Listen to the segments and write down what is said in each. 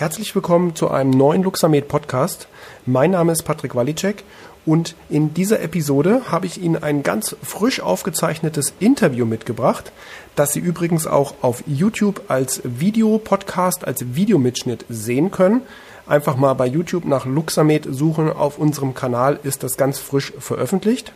Herzlich willkommen zu einem neuen Luxamed Podcast. Mein Name ist Patrick Walicek und in dieser Episode habe ich Ihnen ein ganz frisch aufgezeichnetes Interview mitgebracht, das Sie übrigens auch auf YouTube als Videopodcast, als Videomitschnitt sehen können. Einfach mal bei YouTube nach Luxamed suchen. Auf unserem Kanal ist das ganz frisch veröffentlicht.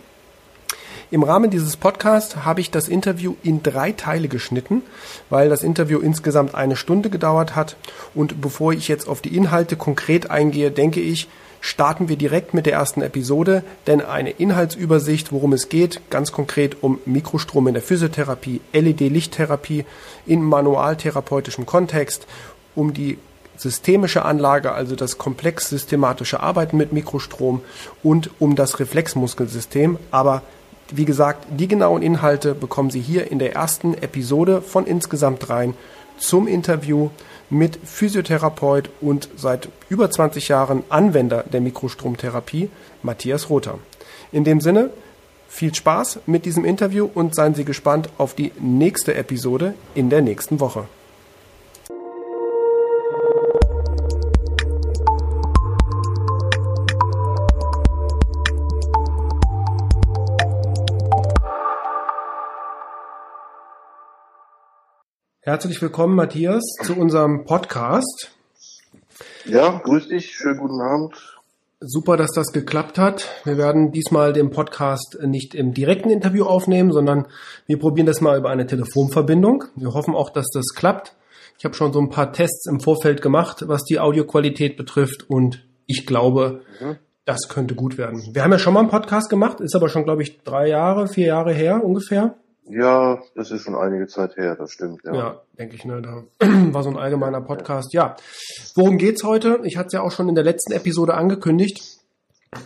Im Rahmen dieses Podcasts habe ich das Interview in drei Teile geschnitten, weil das Interview insgesamt eine Stunde gedauert hat. Und bevor ich jetzt auf die Inhalte konkret eingehe, denke ich, starten wir direkt mit der ersten Episode, denn eine Inhaltsübersicht, worum es geht, ganz konkret um Mikrostrom in der Physiotherapie, LED-Lichttherapie in manualtherapeutischem Kontext, um die systemische Anlage, also das komplex systematische Arbeiten mit Mikrostrom und um das Reflexmuskelsystem, aber wie gesagt, die genauen Inhalte bekommen Sie hier in der ersten Episode von insgesamt dreien zum Interview mit Physiotherapeut und seit über 20 Jahren Anwender der Mikrostromtherapie, Matthias Rother. In dem Sinne, viel Spaß mit diesem Interview und seien Sie gespannt auf die nächste Episode in der nächsten Woche. Herzlich willkommen, Matthias, zu unserem Podcast. Ja, grüß dich, schönen guten Abend. Super, dass das geklappt hat. Wir werden diesmal den Podcast nicht im direkten Interview aufnehmen, sondern wir probieren das mal über eine Telefonverbindung. Wir hoffen auch, dass das klappt. Ich habe schon so ein paar Tests im Vorfeld gemacht, was die Audioqualität betrifft und ich glaube, mhm. das könnte gut werden. Wir haben ja schon mal einen Podcast gemacht, ist aber schon, glaube ich, drei Jahre, vier Jahre her ungefähr. Ja, das ist schon einige Zeit her, das stimmt. Ja, ja denke ich. Ne, da war so ein allgemeiner Podcast. Ja, worum geht's heute? Ich hatte es ja auch schon in der letzten Episode angekündigt.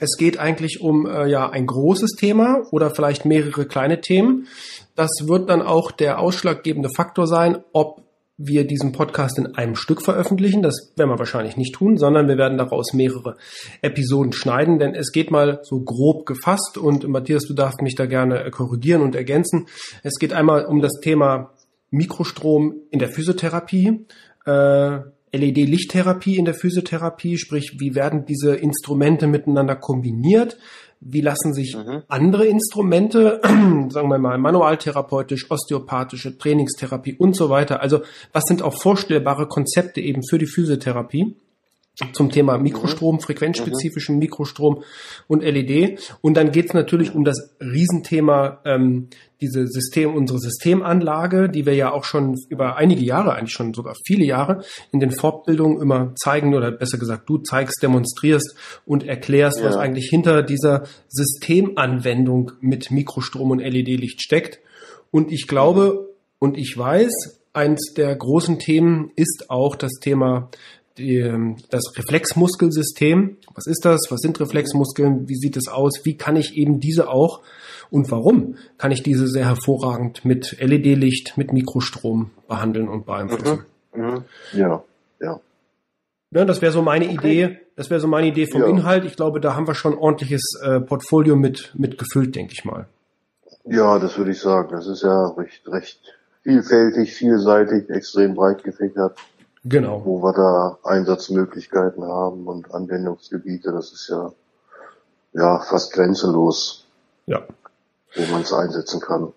Es geht eigentlich um äh, ja ein großes Thema oder vielleicht mehrere kleine Themen. Das wird dann auch der ausschlaggebende Faktor sein, ob wir diesen Podcast in einem Stück veröffentlichen. Das werden wir wahrscheinlich nicht tun, sondern wir werden daraus mehrere Episoden schneiden, denn es geht mal so grob gefasst und Matthias, du darfst mich da gerne korrigieren und ergänzen. Es geht einmal um das Thema Mikrostrom in der Physiotherapie. Äh, LED-Lichttherapie in der Physiotherapie, sprich, wie werden diese Instrumente miteinander kombiniert? Wie lassen sich mhm. andere Instrumente, sagen wir mal manualtherapeutisch, osteopathische Trainingstherapie und so weiter, also was sind auch vorstellbare Konzepte eben für die Physiotherapie? Zum Thema Mikrostrom, mhm. frequenzspezifischen mhm. Mikrostrom und LED. Und dann geht es natürlich um das Riesenthema, ähm, diese System, unsere Systemanlage, die wir ja auch schon über einige Jahre, eigentlich schon sogar viele Jahre in den Fortbildungen immer zeigen oder besser gesagt, du zeigst, demonstrierst und erklärst, ja. was eigentlich hinter dieser Systemanwendung mit Mikrostrom und LED-Licht steckt. Und ich glaube und ich weiß, eins der großen Themen ist auch das Thema die, ähm, das Reflexmuskelsystem. Was ist das? Was sind Reflexmuskeln? Wie sieht es aus? Wie kann ich eben diese auch und warum kann ich diese sehr hervorragend mit LED-Licht, mit Mikrostrom behandeln und beeinflussen? Mhm. Mhm. Ja, ja. Ja, das wäre so meine okay. Idee. Das wäre so meine Idee vom ja. Inhalt. Ich glaube, da haben wir schon ein ordentliches äh, Portfolio mit, mit gefüllt, denke ich mal. Ja, das würde ich sagen. Das ist ja recht, recht vielfältig, vielseitig, extrem breit gefächert. Genau. Wo wir da Einsatzmöglichkeiten haben und Anwendungsgebiete, das ist ja, ja fast grenzenlos. Ja. Wo man es einsetzen kann.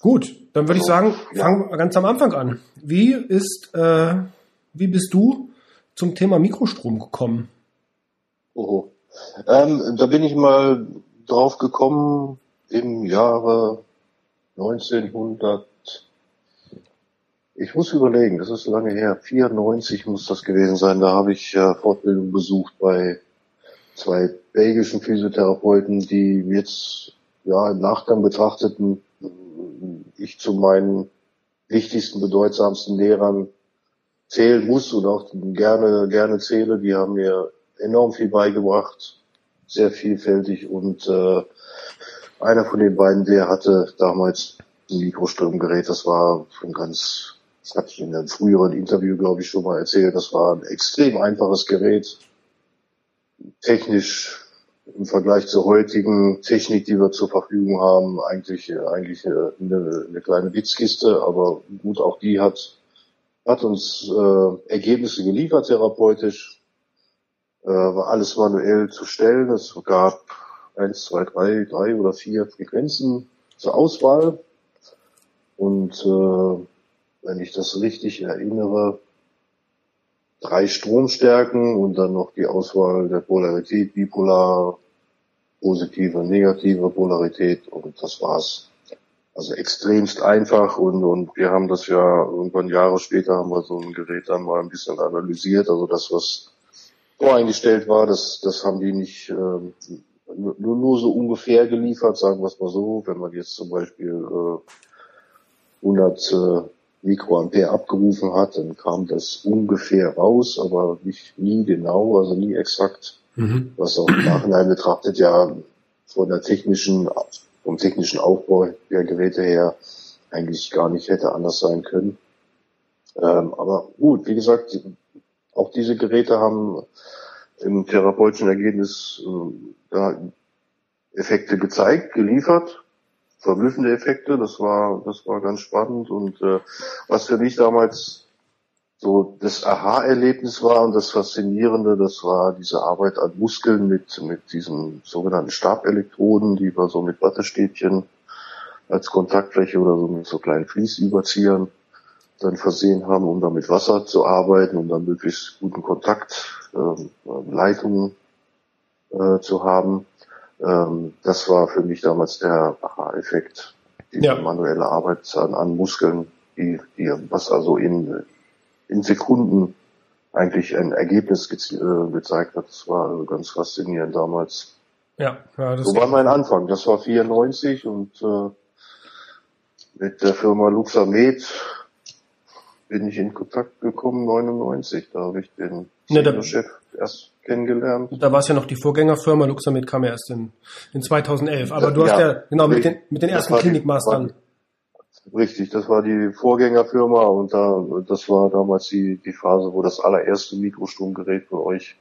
Gut, dann würde also, ich sagen, fangen wir ganz am Anfang an. Wie ist, äh, wie bist du zum Thema Mikrostrom gekommen? Oh, ähm, da bin ich mal drauf gekommen im Jahre 1900 ich muss überlegen, das ist lange her. 94 muss das gewesen sein. Da habe ich äh, Fortbildung besucht bei zwei belgischen Physiotherapeuten, die jetzt ja im Nachgang betrachteten ich zu meinen wichtigsten, bedeutsamsten Lehrern zählen muss und auch gerne gerne zähle. Die haben mir enorm viel beigebracht, sehr vielfältig und äh, einer von den beiden, der hatte damals ein Mikrostromgerät, das war schon ganz das hatte ich in einem früheren Interview, glaube ich, schon mal erzählt. Das war ein extrem einfaches Gerät. Technisch im Vergleich zur heutigen Technik, die wir zur Verfügung haben, eigentlich, eigentlich eine, eine kleine Witzkiste, aber gut, auch die hat hat uns äh, Ergebnisse geliefert, therapeutisch, äh, war alles manuell zu stellen. Es gab eins, zwei, drei, drei oder vier Frequenzen zur Auswahl. Und äh, wenn ich das richtig erinnere, drei Stromstärken und dann noch die Auswahl der Polarität, bipolar, positive, negative Polarität und das war's. Also extremst einfach und, und wir haben das ja irgendwann Jahre später haben wir so ein Gerät dann mal ein bisschen analysiert. Also das, was voreingestellt war, das, das haben die nicht ähm, nur, nur so ungefähr geliefert, sagen wir es mal so. Wenn man jetzt zum Beispiel äh, 100 äh, Mikroampere abgerufen hat, dann kam das ungefähr raus, aber nicht nie genau, also nie exakt, mhm. was auch im Nachhinein betrachtet ja von der technischen, vom technischen Aufbau der Geräte her eigentlich gar nicht hätte anders sein können. Ähm, aber gut, wie gesagt, auch diese Geräte haben im therapeutischen Ergebnis äh, Effekte gezeigt, geliefert, verblüffende Effekte. Das war, das war ganz spannend und äh, was für mich damals so das Aha-Erlebnis war und das Faszinierende, das war diese Arbeit an Muskeln mit, mit diesen sogenannten Stabelektroden, die wir so mit Wattestäbchen als Kontaktfläche oder so mit so kleinen Fließüberziehern dann versehen haben, um dann mit Wasser zu arbeiten, um dann möglichst guten Kontakt, ähm, Leitungen äh, zu haben. Ähm, das war für mich damals der Aha-Effekt. Die ja. manuelle Arbeit an, an Muskeln, die, die, was also in, in Sekunden eigentlich ein Ergebnis ge äh, gezeigt hat. Das war also ganz faszinierend damals. Ja, ja das so war mein Anfang. Das war 94 und äh, mit der Firma Luxamed bin ich in Kontakt gekommen 99. Da habe ich den ne, Chef erst kennengelernt. Da war es ja noch die Vorgängerfirma, Luxamed kam ja erst in, in 2011. Aber du ja, hast ja, genau, mit den, mit den ersten Klinikmastern. Richtig, das war die Vorgängerfirma und da, das war damals die, die Phase, wo das allererste Mikrostromgerät für euch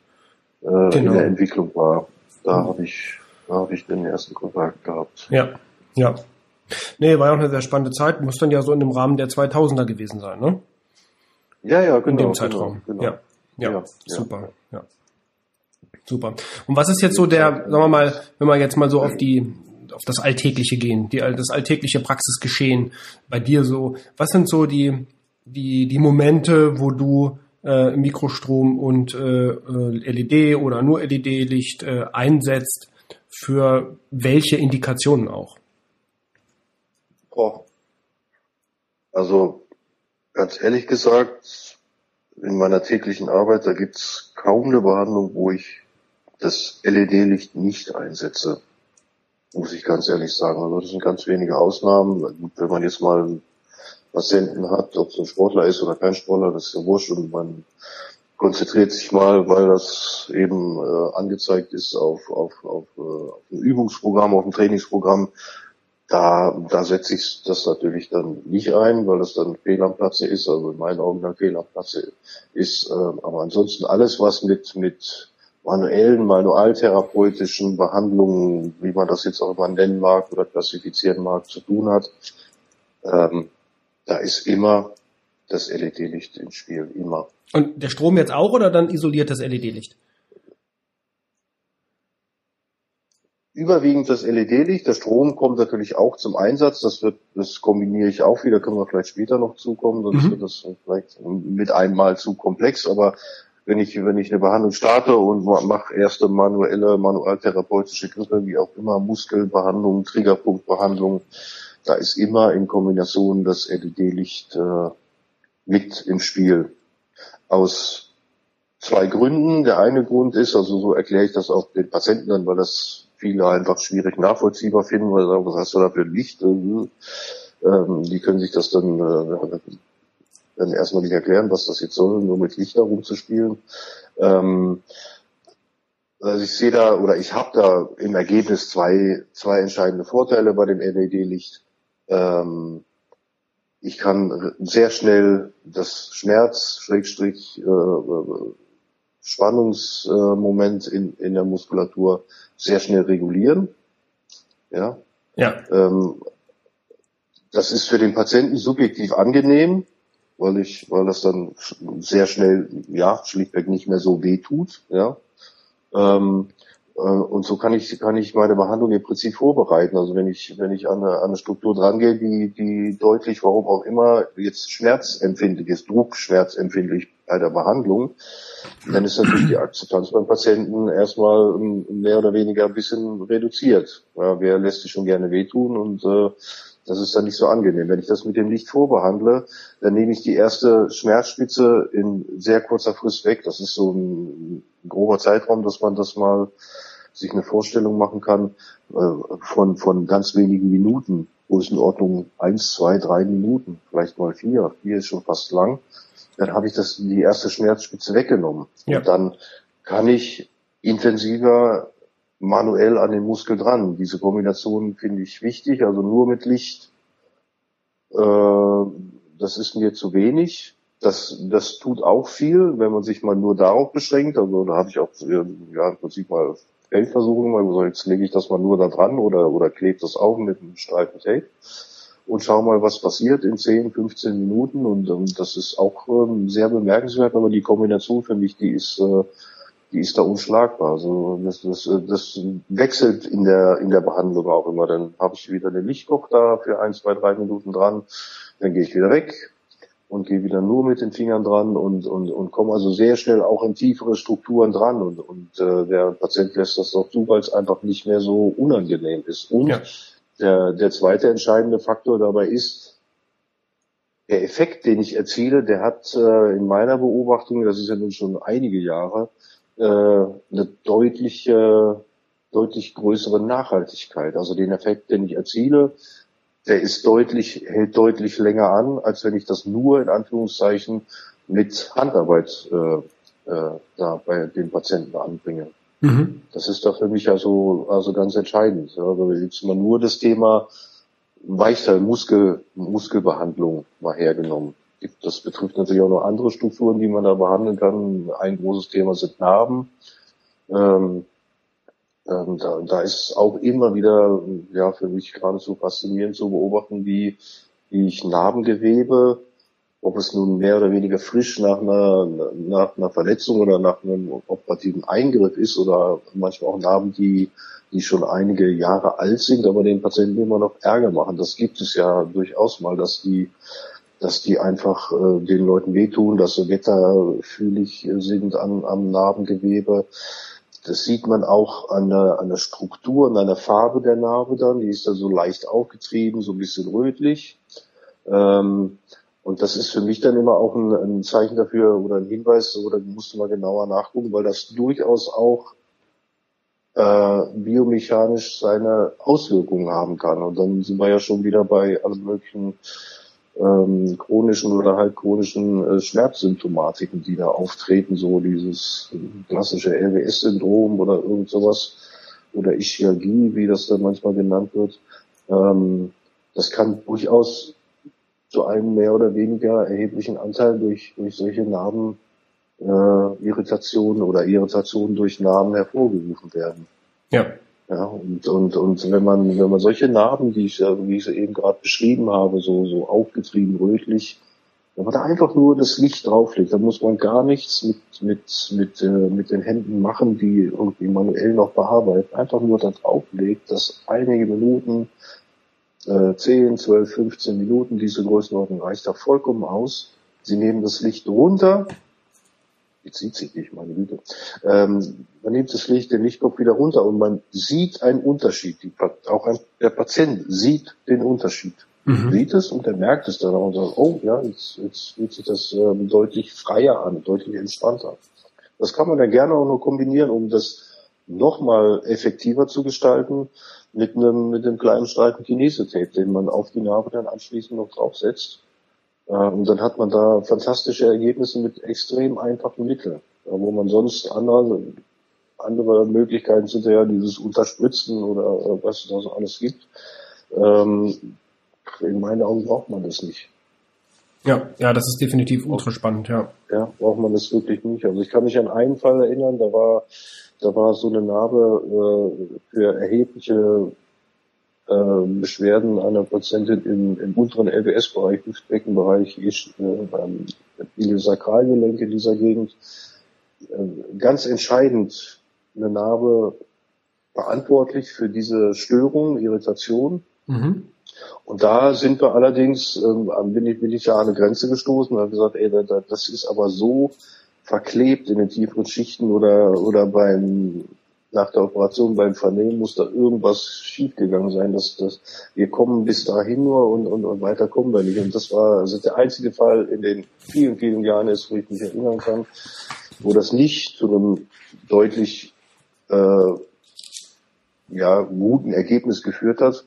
äh, genau. in der Entwicklung war. Da mhm. habe ich, da habe ich den ersten Kontakt gehabt. Ja, ja. Nee, war ja auch eine sehr spannende Zeit. Muss dann ja so in dem Rahmen der 2000er gewesen sein, ne? Ja, ja, genau. In dem genau, Zeitraum. Genau, genau. Ja, ja, ja, super. Ja. Super. Und was ist jetzt so der, sagen wir mal, wenn wir jetzt mal so auf die, auf das Alltägliche gehen, die, das alltägliche Praxisgeschehen bei dir so, was sind so die, die, die Momente, wo du äh, Mikrostrom und äh, äh LED oder nur LED-Licht äh, einsetzt, für welche Indikationen auch? Oh. Also ganz ehrlich gesagt, in meiner täglichen Arbeit, da gibt's kaum eine Behandlung, wo ich das LED-Licht nicht einsetze. Muss ich ganz ehrlich sagen. Also das sind ganz wenige Ausnahmen. Wenn man jetzt mal einen Patienten hat, ob es ein Sportler ist oder kein Sportler, das ist ja wurscht und man konzentriert sich mal, weil das eben äh, angezeigt ist auf, auf, auf, äh, auf ein Übungsprogramm, auf ein Trainingsprogramm, da, da setze ich das natürlich dann nicht ein, weil das dann Fehl am Platze ist, also in meinen Augen dann Fehl am Platze ist. Ähm, aber ansonsten alles, was mit, mit manuellen, manualtherapeutischen Behandlungen, wie man das jetzt auch immer nennen mag oder klassifizieren mag, zu tun hat, ähm, da ist immer das LED-Licht im Spiel, immer. Und der Strom jetzt auch oder dann isoliert das LED-Licht? Überwiegend das LED-Licht. Der Strom kommt natürlich auch zum Einsatz. Das wird, das kombiniere ich auch wieder, können wir vielleicht später noch zukommen, sonst mhm. wird das vielleicht mit einmal zu komplex. Aber wenn ich, wenn ich eine Behandlung starte und mache erste manuelle, manualtherapeutische Griffe, wie auch immer, Muskelbehandlung, Triggerpunktbehandlung, da ist immer in Kombination das LED-Licht äh, mit im Spiel. Aus zwei Gründen. Der eine Grund ist, also so erkläre ich das auch den Patienten dann, weil das viele einfach schwierig nachvollziehbar finden, weil sie sagen, was hast du da für Licht? Ähm, die können sich das dann, äh, dann erstmal nicht erklären, was das jetzt soll, nur mit Licht herumzuspielen. Ähm, also ich sehe da oder ich habe da im Ergebnis zwei, zwei entscheidende Vorteile bei dem LED-Licht. Ähm, ich kann sehr schnell das Schmerz, Schrägstrich, äh, Spannungsmoment in, in der Muskulatur sehr schnell regulieren. Ja. Ja. Ähm, das ist für den Patienten subjektiv angenehm. weil ich, weil das dann sehr schnell, ja, schlichtweg nicht mehr so weh tut, ja. Ähm, äh, und so kann ich, kann ich meine Behandlung im Prinzip vorbereiten. Also wenn ich, wenn ich an eine, an eine Struktur drangehe, die, die deutlich, warum auch immer, jetzt schmerzempfindlich ist, druckschmerzempfindlich der Behandlung, dann ist natürlich die Akzeptanz beim Patienten erstmal mehr oder weniger ein bisschen reduziert. Ja, wer lässt sich schon gerne wehtun und äh, das ist dann nicht so angenehm. Wenn ich das mit dem Licht vorbehandle, dann nehme ich die erste Schmerzspitze in sehr kurzer Frist weg. Das ist so ein grober Zeitraum, dass man das mal sich eine Vorstellung machen kann äh, von, von ganz wenigen Minuten. Größenordnung eins, zwei, drei Minuten, vielleicht mal vier. Vier ist schon fast lang. Dann habe ich das, die erste Schmerzspitze weggenommen. Ja. Und dann kann ich intensiver manuell an den Muskel dran. Diese Kombination finde ich wichtig, also nur mit Licht. Äh, das ist mir zu wenig. Das, das tut auch viel, wenn man sich mal nur darauf beschränkt. Also da habe ich auch ja, im Prinzip mal Feldversuche gemacht. Also jetzt lege ich das mal nur da dran oder, oder klebe das auf mit einem Streifen Tape und schau mal, was passiert in 10, 15 Minuten. Und, und das ist auch ähm, sehr bemerkenswert, aber die Kombination für mich, die ist äh, die ist da unschlagbar. Also das, das, das wechselt in der in der Behandlung auch immer. Dann habe ich wieder den Lichtkoch da für ein, zwei, drei Minuten dran, dann gehe ich wieder weg und gehe wieder nur mit den Fingern dran und und und komme also sehr schnell auch in tiefere Strukturen dran und und äh, der Patient lässt das doch zu, weil es einfach nicht mehr so unangenehm ist. Und ja. Der der zweite entscheidende Faktor dabei ist der Effekt, den ich erziele, der hat äh, in meiner Beobachtung, das ist ja nun schon einige Jahre, äh, eine deutliche, deutlich größere Nachhaltigkeit. Also den Effekt, den ich erziele, der ist deutlich, hält deutlich länger an, als wenn ich das nur in Anführungszeichen mit Handarbeit äh, äh, da bei den Patienten anbringe. Mhm. Das ist da für mich also, also ganz entscheidend. Also jetzt mal nur das Thema Weichteil, Muskel, Muskelbehandlung mal hergenommen. Das betrifft natürlich auch noch andere Strukturen, die man da behandeln kann. Ein großes Thema sind Narben. Ähm, ähm, da, da ist auch immer wieder, ja, für mich geradezu faszinierend zu beobachten, wie, wie ich Narbengewebe, ob es nun mehr oder weniger frisch nach einer, nach einer Verletzung oder nach einem operativen Eingriff ist oder manchmal auch Narben, die, die schon einige Jahre alt sind, aber den Patienten immer noch Ärger machen. Das gibt es ja durchaus mal, dass die dass die einfach äh, den Leuten wehtun, dass sie wetterfühlig sind an, am Narbengewebe. Das sieht man auch an der, an der Struktur und an der Farbe der Narbe dann. Die ist da so leicht aufgetrieben, so ein bisschen rötlich. Ähm, und das ist für mich dann immer auch ein, ein Zeichen dafür oder ein Hinweis, so, da musst du mal genauer nachgucken, weil das durchaus auch äh, biomechanisch seine Auswirkungen haben kann. Und dann sind wir ja schon wieder bei allen möglichen ähm, chronischen oder halt chronischen äh, Schmerzsymptomatiken, die da auftreten, so dieses klassische LWS-Syndrom oder irgend sowas oder Ischiagie, wie das dann manchmal genannt wird. Ähm, das kann durchaus zu einem mehr oder weniger erheblichen Anteil durch, durch solche Narben äh, Irritationen oder Irritationen durch Narben hervorgerufen werden. Ja. Ja, und, und, und wenn man, wenn man solche Narben, die ich, wie ich sie eben gerade beschrieben habe, so, so aufgetrieben, rötlich, wenn man da einfach nur das Licht drauflegt, dann muss man gar nichts mit, mit, mit, äh, mit den Händen machen, die irgendwie manuell noch bearbeiten. Einfach nur da drauflegt, dass einige Minuten, äh, 10, 12, 15 Minuten, diese Größenordnung reicht da vollkommen aus. Sie nehmen das Licht runter, bezieht sich nicht, meine Güte. Ähm, man nimmt das Licht, den Lichtkopf wieder runter und man sieht einen Unterschied. Die, auch ein, der Patient sieht den Unterschied. Mhm. Sieht es und er merkt es dann und sagt, oh ja, jetzt, jetzt fühlt sich das ähm, deutlich freier an, deutlich entspannter. Das kann man dann gerne auch nur kombinieren, um das nochmal effektiver zu gestalten mit einem, mit einem kleinen Streifen Kinese-Tape, den man auf die Narbe dann anschließend noch draufsetzt äh, und dann hat man da fantastische Ergebnisse mit extrem einfachen Mitteln, wo man sonst andere, andere Möglichkeiten sind ja dieses Unterspritzen oder äh, was es da so alles gibt. Ähm, in meinen Augen braucht man das nicht. Ja, ja, das ist definitiv ultra spannend, ja. Ja, braucht man das wirklich nicht. Also ich kann mich an einen Fall erinnern, da war, da war so eine Narbe äh, für erhebliche äh, Beschwerden einer Patientin im, im unteren LBS-Bereich, Hüftbeckenbereich, äh, beim Iliosakralgelenk in dieser Gegend. Äh, ganz entscheidend eine Narbe verantwortlich für diese Störung, Irritation. Mhm. Und da sind wir allerdings, ähm, bin, ich, bin ich ja an eine Grenze gestoßen und habe gesagt, ey, das ist aber so verklebt in den tieferen Schichten oder, oder beim nach der Operation beim Vernehmen muss da irgendwas schiefgegangen sein, dass, dass wir kommen bis dahin nur und, und, und weiter kommen wir nicht. Und das war also der einzige Fall in den vielen, vielen Jahren ist, wo ich mich erinnern kann, wo das nicht zu einem deutlich äh, ja, guten Ergebnis geführt hat.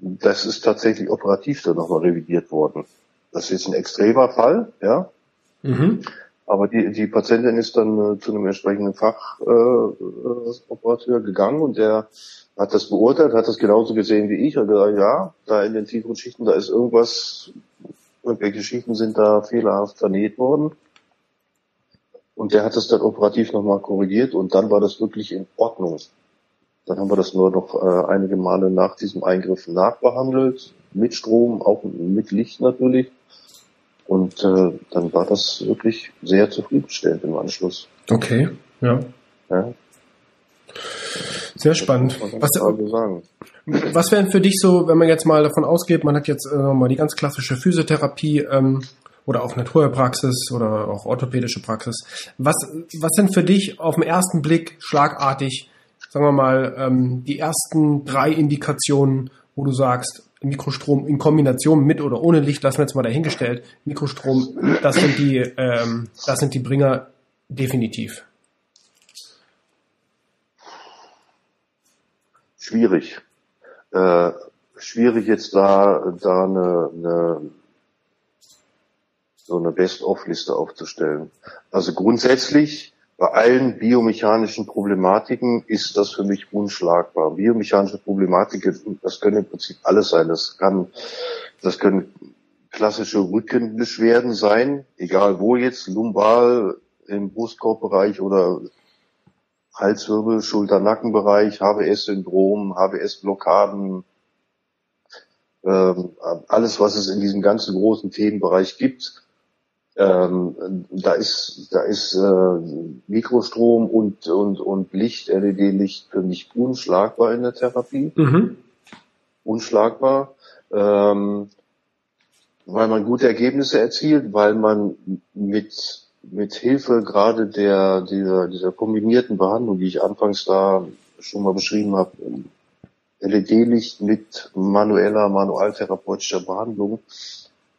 Das ist tatsächlich operativ dann nochmal revidiert worden. Das ist jetzt ein extremer Fall, ja. Mhm. Aber die, die Patientin ist dann äh, zu einem entsprechenden Fachoperateur äh, gegangen und der hat das beurteilt, hat das genauso gesehen wie ich. Und gesagt, ja, da in den tieferen Schichten, da ist irgendwas, irgendwelche Schichten sind da fehlerhaft vernäht worden. Und der hat das dann operativ nochmal korrigiert und dann war das wirklich in Ordnung. Dann haben wir das nur noch äh, einige Male nach diesem Eingriff nachbehandelt, mit Strom, auch mit Licht natürlich. Und äh, dann war das wirklich sehr zufriedenstellend im Anschluss. Okay, ja. ja. Sehr spannend. Was, was wären für dich so, wenn man jetzt mal davon ausgeht, man hat jetzt äh, mal die ganz klassische Physiotherapie ähm, oder auch Naturheilpraxis oder auch orthopädische Praxis. Was, was sind für dich auf den ersten Blick schlagartig, sagen wir mal, ähm, die ersten drei Indikationen, wo du sagst, Mikrostrom in Kombination mit oder ohne Licht, lassen wir jetzt mal dahingestellt. Mikrostrom, das sind die, ähm, das sind die Bringer definitiv. Schwierig. Äh, schwierig jetzt da, da eine, eine so eine Best-of-Liste aufzustellen. Also grundsätzlich bei allen biomechanischen Problematiken ist das für mich unschlagbar. Biomechanische Problematiken, das können im Prinzip alles sein. Das kann, das können klassische Rückenbeschwerden sein, egal wo jetzt, lumbal, im Brustkorbbereich oder Halswirbel, Schulter-Nackenbereich, HWS-Syndrom, HWS-Blockaden, ähm, alles, was es in diesem ganzen großen Themenbereich gibt, ähm, da ist, da ist äh, Mikrostrom und, und, und Licht, LED-Licht für mich unschlagbar in der Therapie. Mhm. Unschlagbar. Ähm, weil man gute Ergebnisse erzielt, weil man mit, mit Hilfe gerade der, dieser, dieser kombinierten Behandlung, die ich anfangs da schon mal beschrieben habe, LED-Licht mit manueller, manualtherapeutischer Behandlung,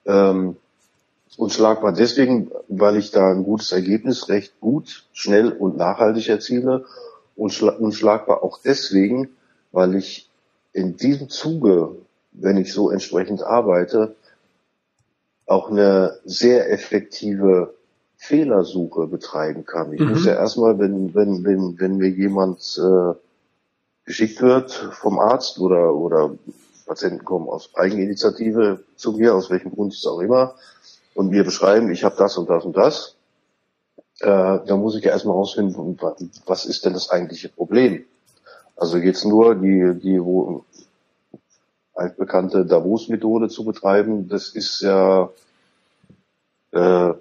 ähm, unschlagbar deswegen, weil ich da ein gutes Ergebnis recht gut, schnell und nachhaltig erziele und unschlagbar auch deswegen, weil ich in diesem Zuge, wenn ich so entsprechend arbeite, auch eine sehr effektive Fehlersuche betreiben kann. Ich mhm. muss ja erstmal, wenn, wenn, wenn, wenn mir jemand äh, geschickt wird vom Arzt oder, oder Patienten kommen aus Eigeninitiative zu mir, aus welchem Grund es auch immer, und mir beschreiben, ich habe das und das und das, äh, dann muss ich ja erstmal rausfinden, was ist denn das eigentliche Problem? Also jetzt nur die, die wo, altbekannte Davos-Methode zu betreiben, das ist ja äh,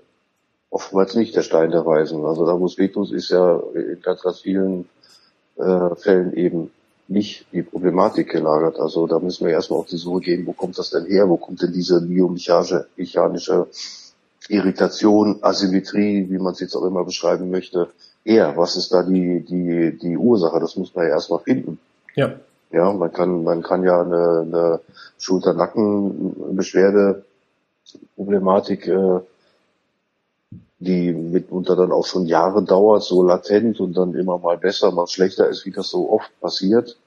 oftmals nicht der Stein der Weisen. Also Davos Vetus ist ja in ganz, ganz vielen äh, Fällen eben nicht die Problematik gelagert. Also da müssen wir erstmal auf die Suche gehen, wo kommt das denn her? Wo kommt denn diese biomechanische mechanische Irritation, Asymmetrie, wie man es jetzt auch immer beschreiben möchte, her? Was ist da die, die, die Ursache? Das muss man ja erstmal finden. Ja. Ja, man kann, man kann ja eine, eine Schulter-Nacken-Beschwerde Problematik, äh, die mitunter dann auch schon Jahre dauert, so latent und dann immer mal besser, mal schlechter ist, wie das so oft passiert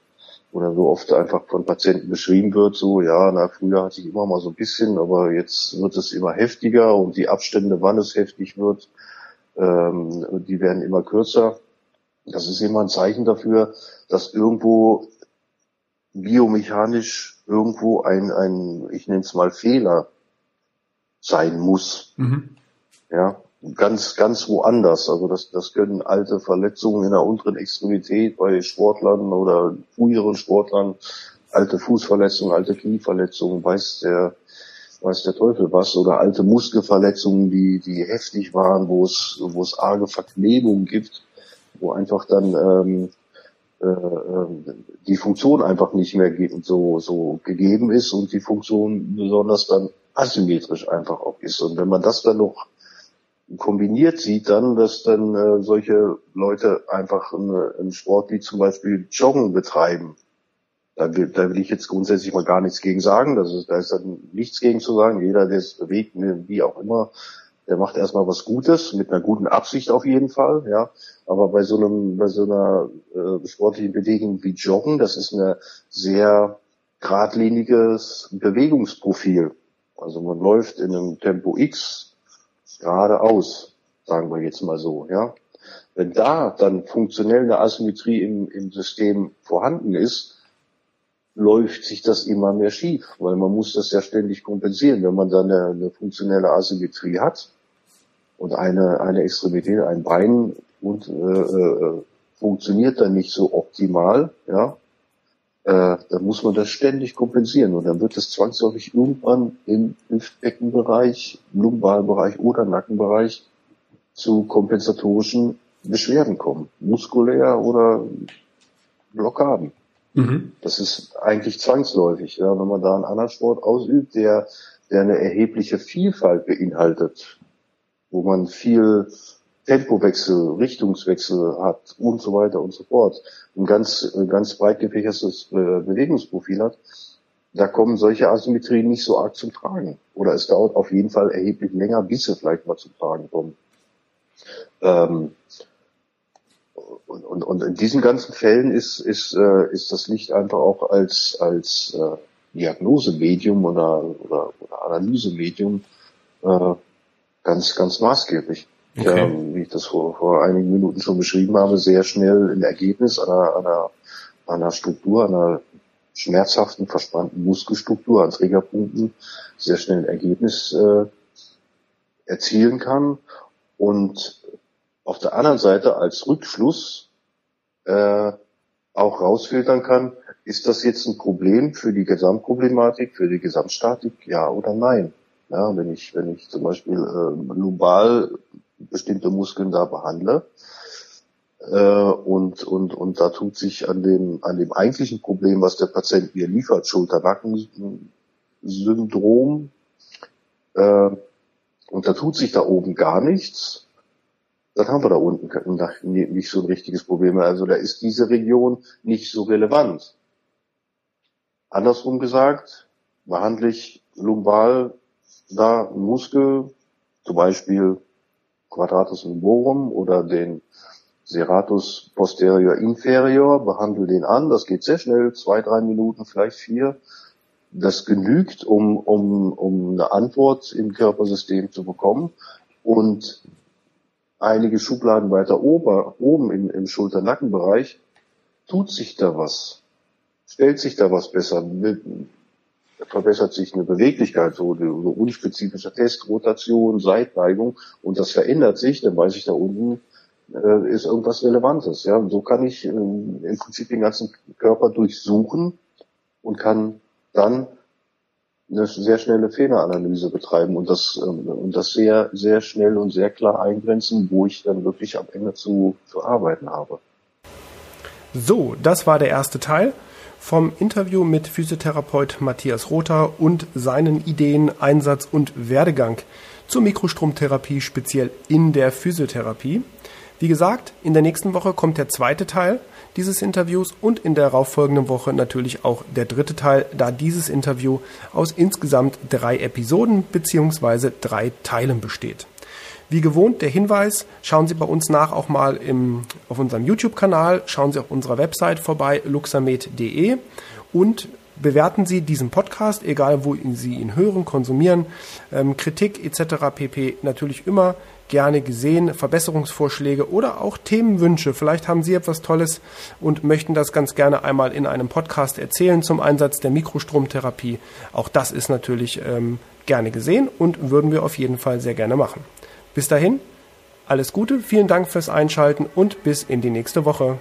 oder so oft einfach von Patienten beschrieben wird, so, ja, na, früher hatte ich immer mal so ein bisschen, aber jetzt wird es immer heftiger und die Abstände, wann es heftig wird, ähm, die werden immer kürzer. Das ist immer ein Zeichen dafür, dass irgendwo biomechanisch irgendwo ein, ein ich nenne es mal Fehler sein muss. Mhm. Ja, ganz, ganz woanders. Also das, das können alte Verletzungen in der unteren Extremität bei Sportlern oder früheren Sportlern alte Fußverletzungen, alte Knieverletzungen, weiß der, weiß der Teufel was, oder alte Muskelverletzungen, die, die heftig waren, wo es, wo es arge Verklebungen gibt, wo einfach dann ähm, äh, ähm, die Funktion einfach nicht mehr so, so gegeben ist und die Funktion besonders dann asymmetrisch einfach auch ist. Und wenn man das dann noch kombiniert sieht, dann, dass dann äh, solche Leute einfach eine, einen Sport wie zum Beispiel Joggen betreiben, da will, da will ich jetzt grundsätzlich mal gar nichts gegen sagen. Das ist, da ist dann nichts gegen zu sagen. Jeder, der es bewegt, wie auch immer, der macht erstmal was Gutes, mit einer guten Absicht auf jeden Fall, ja. Aber bei so einem, bei so einer äh, sportlichen Bewegung wie Joggen, das ist ein sehr geradliniges Bewegungsprofil. Also man läuft in einem Tempo X geradeaus, sagen wir jetzt mal so, ja. Wenn da dann funktionell eine Asymmetrie im, im System vorhanden ist, läuft sich das immer mehr schief, weil man muss das ja ständig kompensieren. Wenn man dann eine, eine funktionelle Asymmetrie hat und eine, eine Extremität, ein Bein und äh, äh, funktioniert dann nicht so optimal, ja, äh, dann muss man das ständig kompensieren und dann wird es zwangsläufig irgendwann im Hüftbeckenbereich, Lumbalbereich oder Nackenbereich zu kompensatorischen Beschwerden kommen, muskulär oder Blockaden. Mhm. Das ist eigentlich zwangsläufig, ja, wenn man da einen anderen Sport ausübt, der, der eine erhebliche Vielfalt beinhaltet, wo man viel Tempowechsel, Richtungswechsel hat und so weiter und so fort, ein ganz, ganz breit gefächertes äh, Bewegungsprofil hat, da kommen solche Asymmetrien nicht so arg zum Tragen. Oder es dauert auf jeden Fall erheblich länger, bis sie vielleicht mal zum Tragen kommen. Ähm, und, und, und in diesen ganzen Fällen ist, ist, äh, ist das Licht einfach auch als, als äh, Diagnosemedium oder, oder, oder Analysemedium äh, ganz, ganz maßgeblich. Okay. Ähm, wie ich das vor, vor einigen Minuten schon beschrieben habe, sehr schnell ein Ergebnis einer, einer, einer Struktur, einer schmerzhaften, verspannten Muskelstruktur an Trägerpunkten sehr schnell ein Ergebnis äh, erzielen kann und auf der anderen Seite als Rückschluss äh, auch rausfiltern kann, ist das jetzt ein Problem für die Gesamtproblematik, für die Gesamtstatik, ja oder nein? Ja, wenn ich, wenn ich zum Beispiel äh, global bestimmte Muskeln da behandle, äh, und, und, und da tut sich an dem, an dem eigentlichen Problem, was der Patient mir liefert, Schulter-Nacken-Syndrom, äh, und da tut sich da oben gar nichts, dann haben wir da unten nicht so ein richtiges Problem. Also da ist diese Region nicht so relevant. Andersrum gesagt, behandle ich lumbal da einen Muskel, zum Beispiel Quadratus lumborum oder den Serratus posterior inferior, behandle den an, das geht sehr schnell, zwei, drei Minuten, vielleicht vier. Das genügt, um, um, um eine Antwort im Körpersystem zu bekommen. Und einige Schubladen weiter ober, oben im, im Schulter-Nackenbereich tut sich da was. Stellt sich da was besser. Verbessert sich eine Beweglichkeit, so eine unspezifische Test, Rotation, Seitneigung und das verändert sich, dann weiß ich da unten, äh, ist irgendwas Relevantes. Ja, und so kann ich äh, im Prinzip den ganzen Körper durchsuchen und kann dann eine sehr schnelle Fehleranalyse betreiben und das, ähm, und das sehr, sehr schnell und sehr klar eingrenzen, wo ich dann wirklich am Ende zu, zu arbeiten habe. So, das war der erste Teil vom Interview mit Physiotherapeut Matthias Rother und seinen Ideen, Einsatz und Werdegang zur Mikrostromtherapie, speziell in der Physiotherapie. Wie gesagt, in der nächsten Woche kommt der zweite Teil dieses Interviews und in der darauffolgenden Woche natürlich auch der dritte Teil, da dieses Interview aus insgesamt drei Episoden bzw. drei Teilen besteht. Wie gewohnt der Hinweis, schauen Sie bei uns nach auch mal im, auf unserem YouTube-Kanal, schauen Sie auf unserer Website vorbei, luxamed.de und bewerten Sie diesen Podcast, egal wo Sie ihn hören, konsumieren. Ähm, Kritik etc. pp. natürlich immer gerne gesehen, Verbesserungsvorschläge oder auch Themenwünsche. Vielleicht haben Sie etwas Tolles und möchten das ganz gerne einmal in einem Podcast erzählen zum Einsatz der Mikrostromtherapie. Auch das ist natürlich ähm, gerne gesehen und würden wir auf jeden Fall sehr gerne machen. Bis dahin, alles Gute, vielen Dank fürs Einschalten und bis in die nächste Woche.